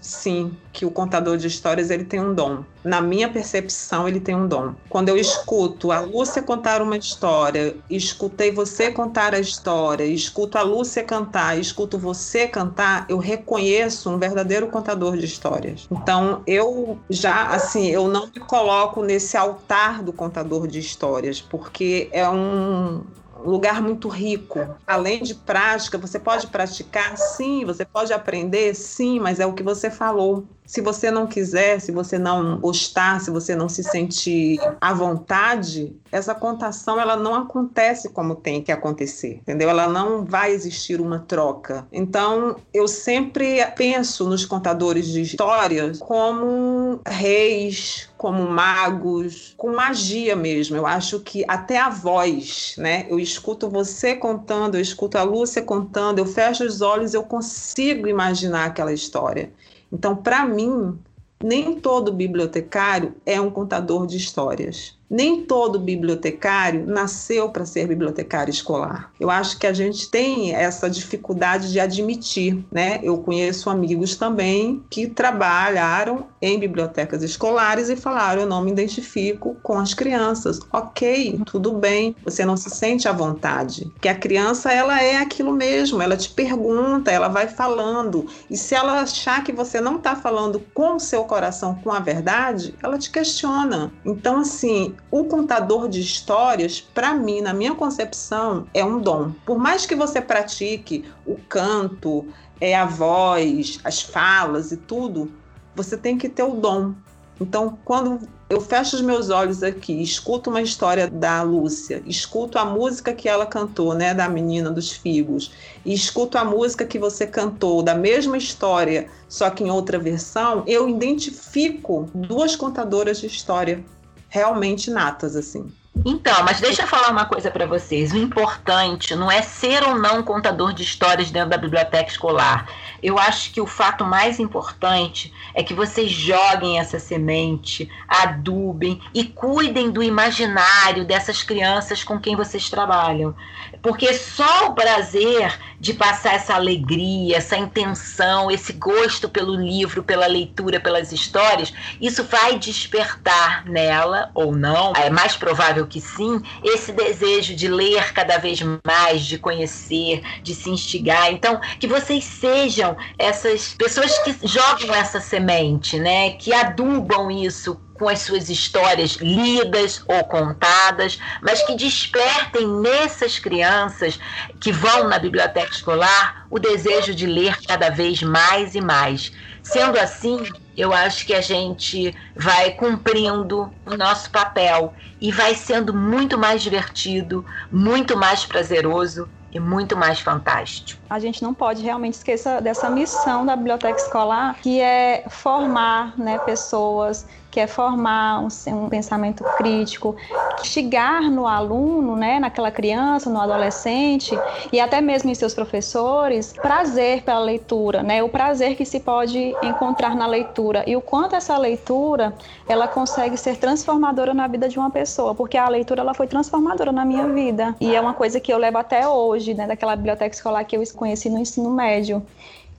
sim que o contador de histórias ele tem um dom. Na minha percepção, ele tem um dom. Quando eu escuto a Lúcia contar uma história, escutei você contar a história, escuto a Lúcia cantar, escuto você cantar, eu reconheço um verdadeiro contador de histórias. Então, eu já assim, eu não me coloco nesse altar do contador de histórias, porque é um lugar muito rico. Além de prática, você pode praticar, sim, você pode aprender, sim, mas é o que você falou. Se você não quiser, se você não gostar, se você não se sentir à vontade, essa contação ela não acontece como tem que acontecer, entendeu? Ela não vai existir uma troca. Então, eu sempre penso nos contadores de histórias como reis, como magos, com magia mesmo. Eu acho que até a voz, né? Eu escuto você contando, eu escuto a Lúcia contando, eu fecho os olhos, eu consigo imaginar aquela história. Então, para mim, nem todo bibliotecário é um contador de histórias. Nem todo bibliotecário nasceu para ser bibliotecário escolar. Eu acho que a gente tem essa dificuldade de admitir, né? Eu conheço amigos também que trabalharam em bibliotecas escolares e falaram: eu não me identifico com as crianças. Ok, tudo bem. Você não se sente à vontade, que a criança ela é aquilo mesmo. Ela te pergunta, ela vai falando e se ela achar que você não está falando com o seu coração, com a verdade, ela te questiona. Então assim o contador de histórias, para mim, na minha concepção, é um dom. Por mais que você pratique o canto, é a voz, as falas e tudo, você tem que ter o dom. Então, quando eu fecho os meus olhos aqui, escuto uma história da Lúcia, escuto a música que ela cantou, né, da menina dos figos, e escuto a música que você cantou da mesma história, só que em outra versão, eu identifico duas contadoras de história realmente natas, assim. Então, mas deixa eu falar uma coisa para vocês. O importante não é ser ou não contador de histórias dentro da biblioteca escolar. Eu acho que o fato mais importante é que vocês joguem essa semente, adubem e cuidem do imaginário dessas crianças com quem vocês trabalham. Porque só o prazer de passar essa alegria, essa intenção, esse gosto pelo livro, pela leitura, pelas histórias, isso vai despertar nela ou não, é mais provável que sim, esse desejo de ler cada vez mais, de conhecer, de se instigar. Então, que vocês sejam essas pessoas que jogam essa semente, né, que adubam isso com as suas histórias lidas ou contadas, mas que despertem nessas crianças que vão na biblioteca escolar o desejo de ler cada vez mais e mais. Sendo assim, eu acho que a gente vai cumprindo o nosso papel e vai sendo muito mais divertido, muito mais prazeroso e muito mais fantástico. A gente não pode realmente esquecer dessa missão da biblioteca escolar, que é formar né, pessoas que é formar um, um, pensamento crítico, chegar no aluno, né, naquela criança, no adolescente e até mesmo em seus professores, prazer pela leitura, né, o prazer que se pode encontrar na leitura e o quanto essa leitura ela consegue ser transformadora na vida de uma pessoa, porque a leitura ela foi transformadora na minha vida e é uma coisa que eu levo até hoje, né, daquela biblioteca escolar que eu conheci no ensino médio.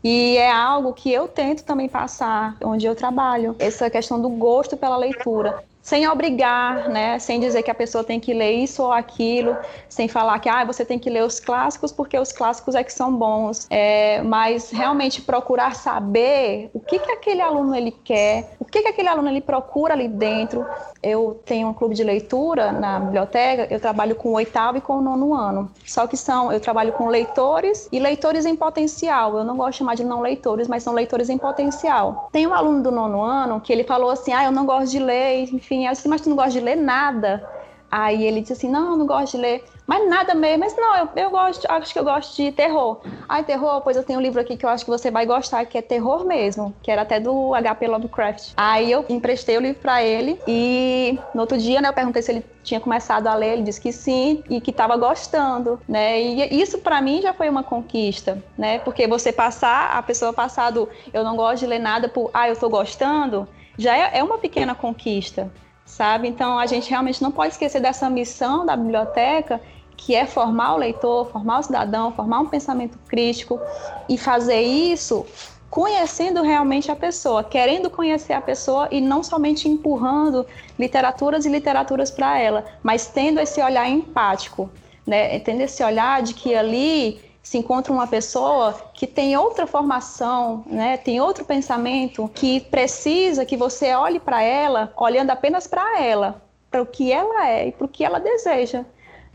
E é algo que eu tento também passar onde eu trabalho, essa questão do gosto pela leitura sem obrigar, né, sem dizer que a pessoa tem que ler isso ou aquilo, sem falar que ah, você tem que ler os clássicos porque os clássicos é que são bons, é, mas realmente procurar saber o que que aquele aluno ele quer, o que que aquele aluno ele procura ali dentro. Eu tenho um clube de leitura na biblioteca, eu trabalho com o oitavo e com o nono ano. Só que são, eu trabalho com leitores e leitores em potencial. Eu não gosto de chamar de não leitores, mas são leitores em potencial. Tem um aluno do nono ano que ele falou assim: "Ah, eu não gosto de ler", enfim, assim, eu disse, mas tu não gosta de ler nada? Aí ele disse assim, não, eu não gosto de ler, mas nada mesmo, mas não, eu, eu gosto, acho que eu gosto de terror. Ai, terror, pois eu tenho um livro aqui que eu acho que você vai gostar, que é terror mesmo, que era até do HP Lovecraft. Aí eu emprestei o livro para ele e no outro dia, né, eu perguntei se ele tinha começado a ler, ele disse que sim e que estava gostando, né? E isso para mim já foi uma conquista, né? Porque você passar, a pessoa passar do eu não gosto de ler nada por ah, eu tô gostando, já é, é uma pequena conquista, sabe? Então a gente realmente não pode esquecer dessa missão da biblioteca, que é formar o leitor, formar o cidadão, formar um pensamento crítico e fazer isso conhecendo realmente a pessoa, querendo conhecer a pessoa e não somente empurrando literaturas e literaturas para ela, mas tendo esse olhar empático, né? Tendo esse olhar de que ali se encontra uma pessoa que tem outra formação, né, tem outro pensamento, que precisa que você olhe para ela, olhando apenas para ela, para o que ela é e para o que ela deseja.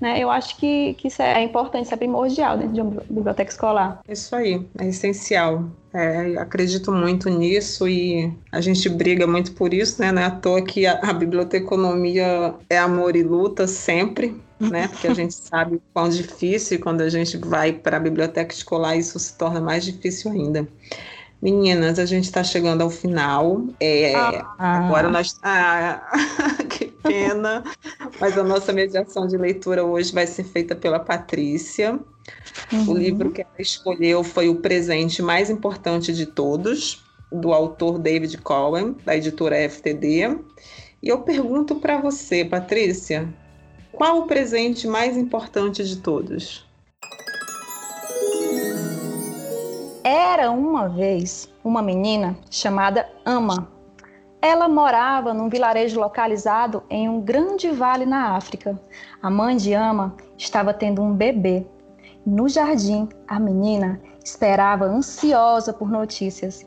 Né? Eu acho que, que isso é importante, isso é primordial dentro de uma biblioteca escolar. Isso aí, é essencial. É, acredito muito nisso e a gente briga muito por isso, né? Não é à toa que a, a biblioteconomia é amor e luta sempre, né? Porque a gente sabe o quão difícil e quando a gente vai para a biblioteca escolar isso se torna mais difícil ainda. Meninas, a gente está chegando ao final. É, ah. Agora nós. Ah, que pena! Mas a nossa mediação de leitura hoje vai ser feita pela Patrícia. Uhum. O livro que ela escolheu foi O Presente Mais Importante de Todos, do autor David Cohen, da editora FTD. E eu pergunto para você, Patrícia, qual o presente mais importante de todos? Era uma vez uma menina chamada Ama. Ela morava num vilarejo localizado em um grande vale na África. A mãe de Ama estava tendo um bebê. No jardim, a menina esperava ansiosa por notícias.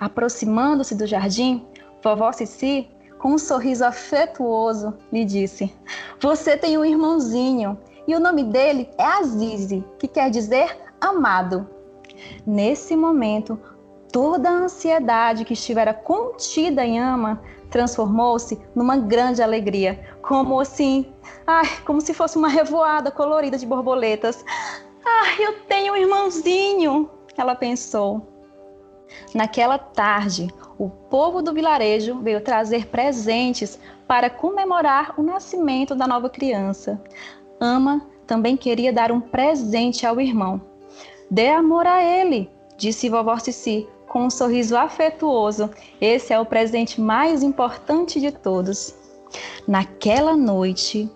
Aproximando-se do jardim, vovó Cici, com um sorriso afetuoso, lhe disse: Você tem um irmãozinho e o nome dele é Azize, que quer dizer amado. Nesse momento, toda a ansiedade que estivera contida em Ama transformou-se numa grande alegria, como assim, ai, como se fosse uma revoada colorida de borboletas. Ah, eu tenho um irmãozinho, ela pensou. Naquela tarde, o povo do vilarejo veio trazer presentes para comemorar o nascimento da nova criança. Ama também queria dar um presente ao irmão. Dê amor a ele, disse vovó Cici com um sorriso afetuoso. Esse é o presente mais importante de todos. Naquela noite,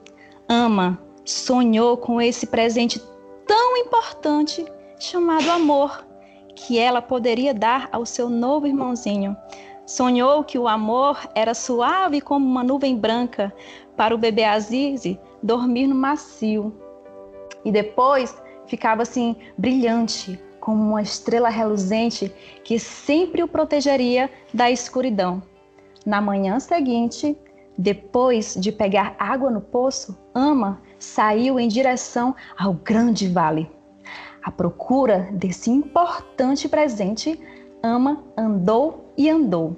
Ama sonhou com esse presente tão importante chamado amor, que ela poderia dar ao seu novo irmãozinho. Sonhou que o amor era suave como uma nuvem branca para o bebê Azize dormir no macio. E depois ficava assim brilhante, como uma estrela reluzente que sempre o protegeria da escuridão. Na manhã seguinte, depois de pegar água no poço, Ama saiu em direção ao grande vale. À procura desse importante presente, Ama andou e andou.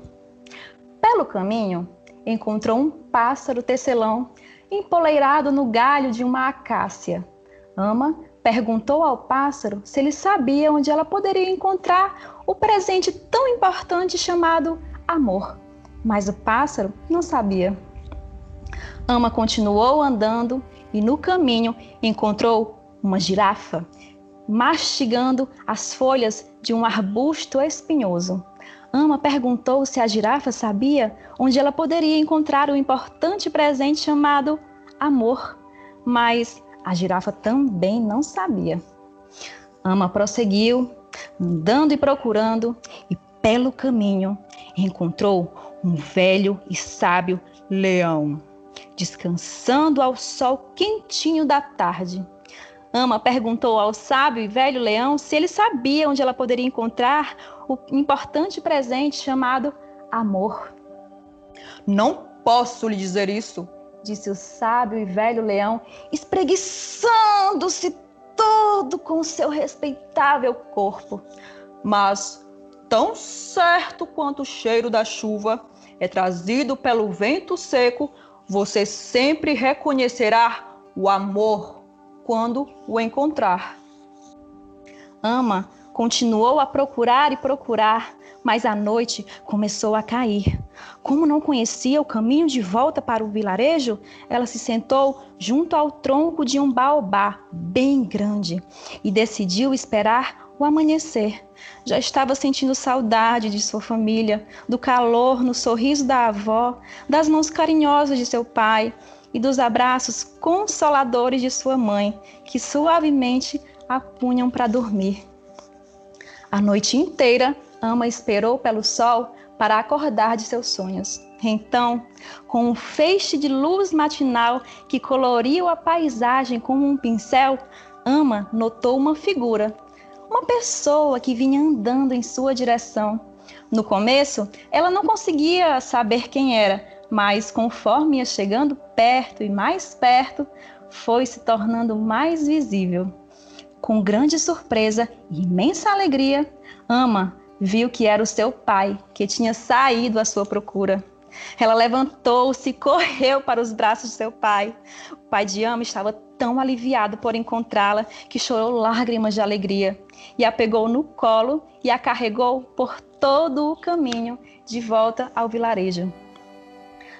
Pelo caminho, encontrou um pássaro tecelão empoleirado no galho de uma acácia. Ama perguntou ao pássaro se ele sabia onde ela poderia encontrar o presente tão importante chamado amor. Mas o pássaro não sabia. Ama continuou andando e no caminho encontrou uma girafa mastigando as folhas de um arbusto espinhoso. Ama perguntou se a girafa sabia onde ela poderia encontrar o importante presente chamado amor, mas a girafa também não sabia. Ama prosseguiu, andando e procurando, e pelo caminho encontrou um velho e sábio leão, descansando ao sol quentinho da tarde. Ama perguntou ao sábio e velho leão se ele sabia onde ela poderia encontrar o importante presente chamado amor. Não posso lhe dizer isso, disse o sábio e velho leão, espreguiçando-se todo com seu respeitável corpo. Mas, tão certo quanto o cheiro da chuva é trazido pelo vento seco, você sempre reconhecerá o amor quando o encontrar. Ama continuou a procurar e procurar, mas a noite começou a cair. Como não conhecia o caminho de volta para o vilarejo, ela se sentou junto ao tronco de um baobá bem grande e decidiu esperar o amanhecer. Já estava sentindo saudade de sua família, do calor no sorriso da avó, das mãos carinhosas de seu pai e dos abraços consoladores de sua mãe, que suavemente a punham para dormir. A noite inteira, Ama esperou pelo sol para acordar de seus sonhos. Então, com um feixe de luz matinal que coloriu a paisagem como um pincel, Ama notou uma figura, uma pessoa que vinha andando em sua direção. No começo, ela não conseguia saber quem era, mas conforme ia chegando perto e mais perto, foi se tornando mais visível. Com grande surpresa e imensa alegria, Ama viu que era o seu pai que tinha saído à sua procura. Ela levantou-se e correu para os braços de seu pai. O pai de Ama estava tão aliviado por encontrá-la que chorou lágrimas de alegria e a pegou no colo e a carregou por todo o caminho de volta ao vilarejo.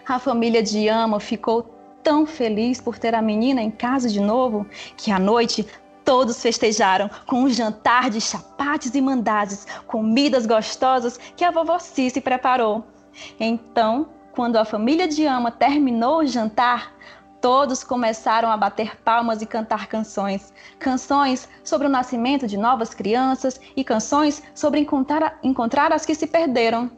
A família de Ama ficou tão feliz por ter a menina em casa de novo que à noite todos festejaram com um jantar de chapates e mandazes, comidas gostosas que a vovó Cici preparou. Então, quando a família de Ama terminou o jantar, todos começaram a bater palmas e cantar canções. Canções sobre o nascimento de novas crianças e canções sobre encontrar, encontrar as que se perderam.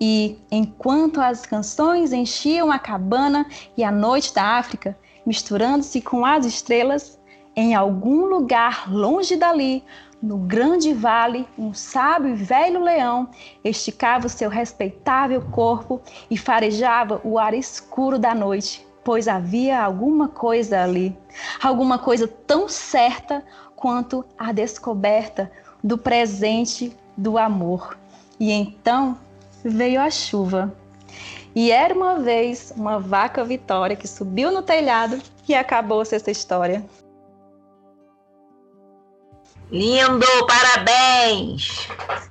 E enquanto as canções enchiam a cabana e a noite da África, misturando-se com as estrelas, em algum lugar longe dali, no grande vale, um sábio e velho leão esticava o seu respeitável corpo e farejava o ar escuro da noite, pois havia alguma coisa ali, alguma coisa tão certa quanto a descoberta do presente do amor. E então veio a chuva. E era uma vez uma vaca Vitória que subiu no telhado e acabou-se essa história. Lindo, parabéns!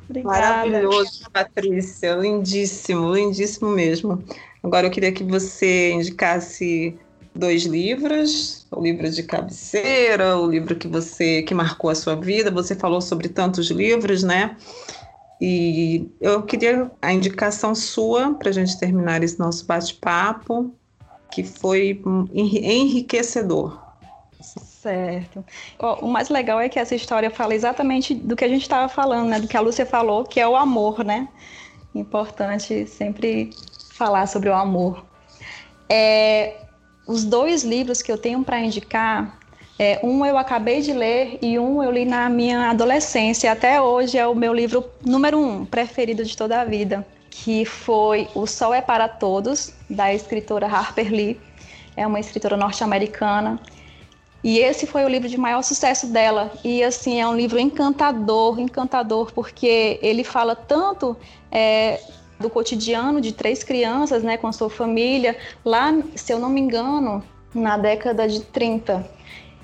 Obrigada. Maravilhoso, Patrícia, lindíssimo, lindíssimo mesmo. Agora eu queria que você indicasse dois livros, o livro de cabeceira, o livro que você que marcou a sua vida. Você falou sobre tantos livros, né? E eu queria a indicação sua para a gente terminar esse nosso bate-papo, que foi enriquecedor. Certo. O mais legal é que essa história fala exatamente do que a gente estava falando, né? Do que a Lúcia falou, que é o amor, né? Importante sempre falar sobre o amor. É, os dois livros que eu tenho para indicar é, um eu acabei de ler e um eu li na minha adolescência. Até hoje é o meu livro número um preferido de toda a vida, que foi O Sol é para Todos, da escritora Harper Lee. É uma escritora norte-americana. E esse foi o livro de maior sucesso dela. E assim, é um livro encantador, encantador, porque ele fala tanto é, do cotidiano de três crianças, né, com a sua família, lá, se eu não me engano, na década de 30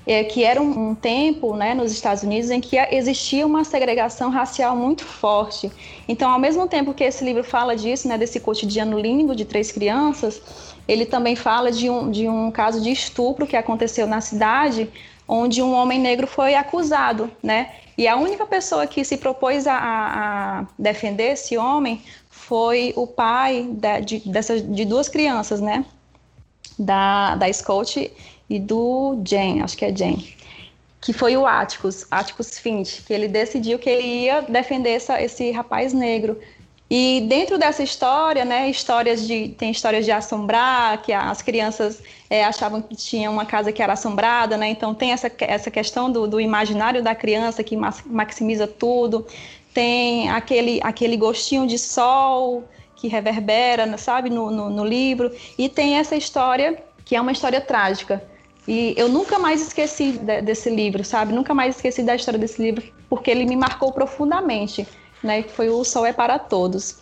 é, que era um, um tempo né, nos Estados Unidos em que existia uma segregação racial muito forte. Então, ao mesmo tempo que esse livro fala disso, né, desse cotidiano lindo de três crianças, ele também fala de um, de um caso de estupro que aconteceu na cidade, onde um homem negro foi acusado, né? E a única pessoa que se propôs a, a defender esse homem foi o pai de, dessas, de duas crianças, né? Da, da Scott e do Jen, acho que é Jen, que foi o Atticus, Atticus Finch, que ele decidiu que ele ia defender essa, esse rapaz negro. E dentro dessa história, né, histórias de tem histórias de assombrar, que as crianças é, achavam que tinha uma casa que era assombrada, né? Então tem essa, essa questão do, do imaginário da criança que maximiza tudo. Tem aquele aquele gostinho de sol que reverbera, sabe, no, no, no livro. E tem essa história que é uma história trágica, e eu nunca mais esqueci de, desse livro, sabe? Nunca mais esqueci da história desse livro, porque ele me marcou profundamente, né? Que foi O Sol é para Todos.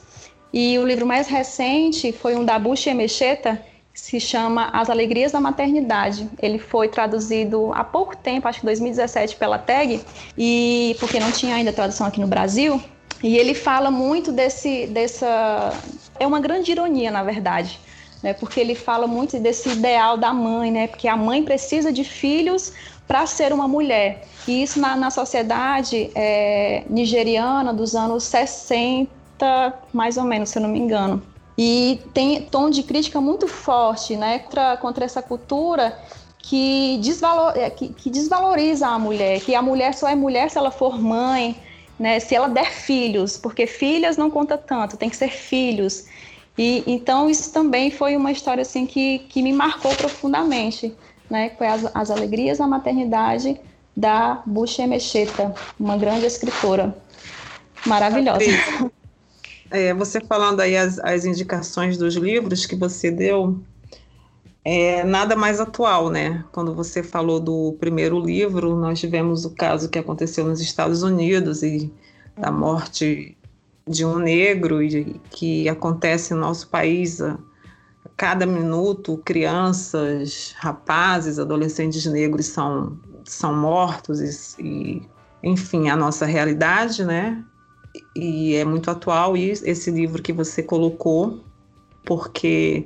E o livro mais recente foi um da Bush Emecheta, que se chama As Alegrias da Maternidade. Ele foi traduzido há pouco tempo, acho que 2017, pela TAG, e porque não tinha ainda tradução aqui no Brasil. E ele fala muito desse, dessa. É uma grande ironia, na verdade né? Porque ele fala muito desse ideal da mãe, né? Porque a mãe precisa de filhos para ser uma mulher. E isso na, na sociedade é, nigeriana dos anos 60, mais ou menos, se eu não me engano. E tem tom de crítica muito forte né, contra, contra essa cultura que, desvalor, é, que, que, desvaloriza a mulher, que a mulher só é mulher se ela for mãe, né, se ela der filhos, porque filhas não conta tanto, tem que ser filhos. E então isso também foi uma história assim que, que me marcou profundamente, né? Foi as, as alegrias da maternidade da Buxa Mecheta, uma grande escritora maravilhosa. É, você falando aí as, as indicações dos livros que você deu, é nada mais atual, né? Quando você falou do primeiro livro, nós tivemos o caso que aconteceu nos Estados Unidos e da morte de um negro e que acontece no nosso país cada minuto, crianças, rapazes, adolescentes negros são são mortos e, e enfim, a nossa realidade, né? E é muito atual esse livro que você colocou, porque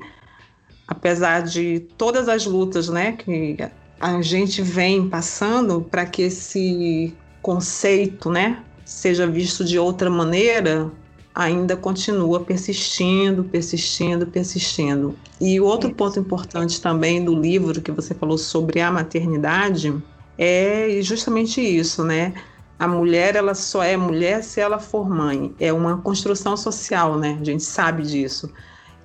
apesar de todas as lutas, né, que a gente vem passando para que esse conceito, né, seja visto de outra maneira, ainda continua persistindo, persistindo, persistindo. E outro ponto importante também do livro que você falou sobre a maternidade é justamente isso, né? A mulher, ela só é mulher se ela for mãe. É uma construção social, né? A gente sabe disso.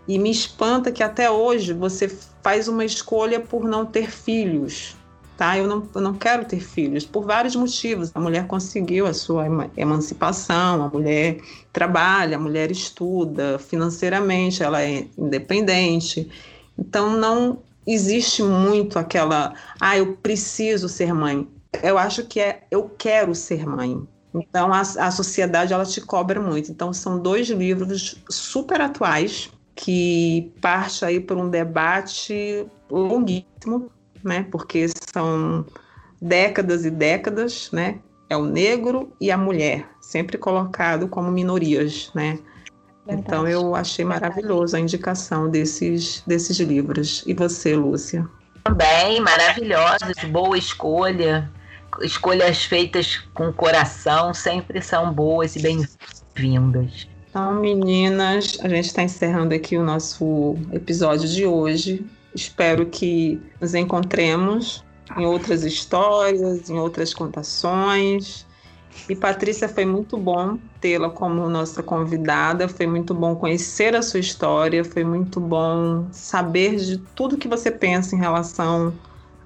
E me espanta que até hoje você faz uma escolha por não ter filhos, tá? Eu não, eu não quero ter filhos por vários motivos. A mulher conseguiu a sua emancipação, a mulher trabalha, a mulher estuda financeiramente, ela é independente. Então não existe muito aquela, ah, eu preciso ser mãe. Eu acho que é, eu quero ser mãe. Então a, a sociedade ela te cobra muito. Então são dois livros super atuais que parte aí por um debate longuíssimo, né? Porque são décadas e décadas, né? É o negro e a mulher, sempre colocado como minorias, né? Verdade. Então eu achei maravilhoso a indicação desses, desses livros. E você, Lúcia? Também, maravilhosos, boa escolha. Escolhas feitas com coração sempre são boas e bem-vindas. Então, meninas, a gente está encerrando aqui o nosso episódio de hoje. Espero que nos encontremos em outras histórias, em outras contações. E Patrícia, foi muito bom tê-la como nossa convidada, foi muito bom conhecer a sua história, foi muito bom saber de tudo que você pensa em relação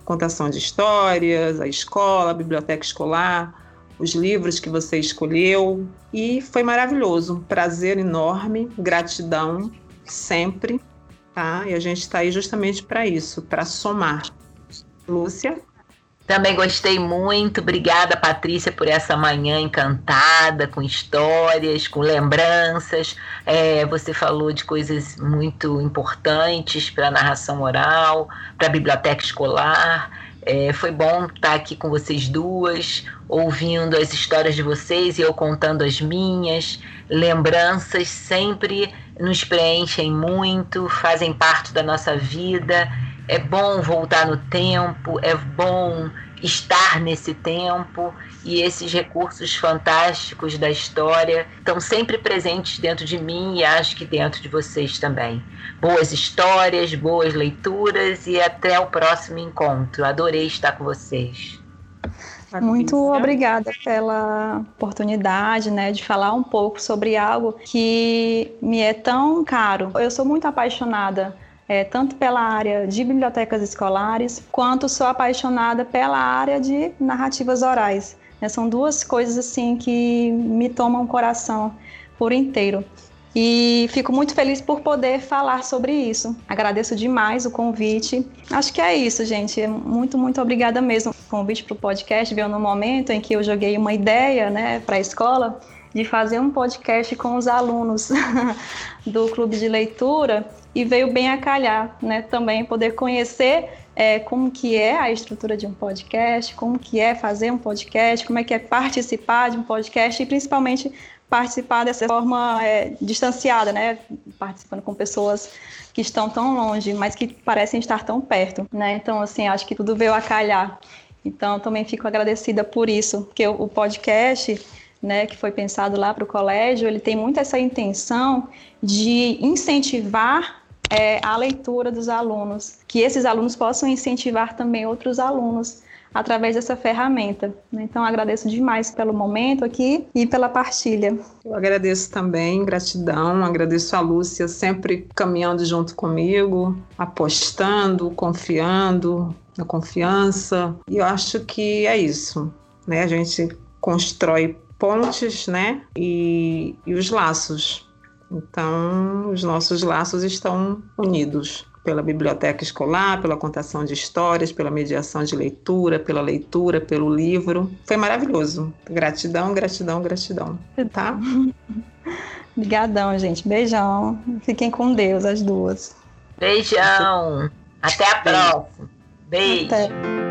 à contação de histórias, à escola, à biblioteca escolar, os livros que você escolheu. E foi maravilhoso, um prazer enorme, gratidão sempre, tá? E a gente está aí justamente para isso, para somar. Lúcia? Também gostei muito. Obrigada, Patrícia, por essa manhã encantada, com histórias, com lembranças. É, você falou de coisas muito importantes para a narração oral, para a biblioteca escolar. É, foi bom estar aqui com vocês duas, ouvindo as histórias de vocês e eu contando as minhas. Lembranças sempre nos preenchem muito, fazem parte da nossa vida. É bom voltar no tempo, é bom estar nesse tempo e esses recursos fantásticos da história estão sempre presentes dentro de mim e acho que dentro de vocês também. Boas histórias, boas leituras e até o próximo encontro. Adorei estar com vocês. Muito obrigada pela oportunidade, né, de falar um pouco sobre algo que me é tão caro. Eu sou muito apaixonada é, tanto pela área de bibliotecas escolares, quanto sou apaixonada pela área de narrativas orais. Né? São duas coisas assim que me tomam o coração por inteiro. E fico muito feliz por poder falar sobre isso. Agradeço demais o convite. Acho que é isso, gente. Muito, muito obrigada mesmo. O convite para o podcast veio no momento em que eu joguei uma ideia né, para a escola de fazer um podcast com os alunos do clube de leitura e veio bem a calhar, né? Também poder conhecer é, como que é a estrutura de um podcast, como que é fazer um podcast, como é que é participar de um podcast e principalmente participar dessa forma é, distanciada, né? Participando com pessoas que estão tão longe, mas que parecem estar tão perto, né? Então, assim, acho que tudo veio a calhar. Então, também fico agradecida por isso, porque o podcast né, que foi pensado lá para o colégio, ele tem muito essa intenção de incentivar é, a leitura dos alunos, que esses alunos possam incentivar também outros alunos através dessa ferramenta. Então, agradeço demais pelo momento aqui e pela partilha. Eu agradeço também, gratidão, agradeço a Lúcia sempre caminhando junto comigo, apostando, confiando, na confiança. E eu acho que é isso, né? A gente constrói pontes, né? E, e os laços. Então, os nossos laços estão unidos. Pela biblioteca escolar, pela contação de histórias, pela mediação de leitura, pela leitura, pelo livro. Foi maravilhoso. Gratidão, gratidão, gratidão. Tá? Obrigadão, gente. Beijão. Fiquem com Deus, as duas. Beijão. Até a próxima. Beijo. Até.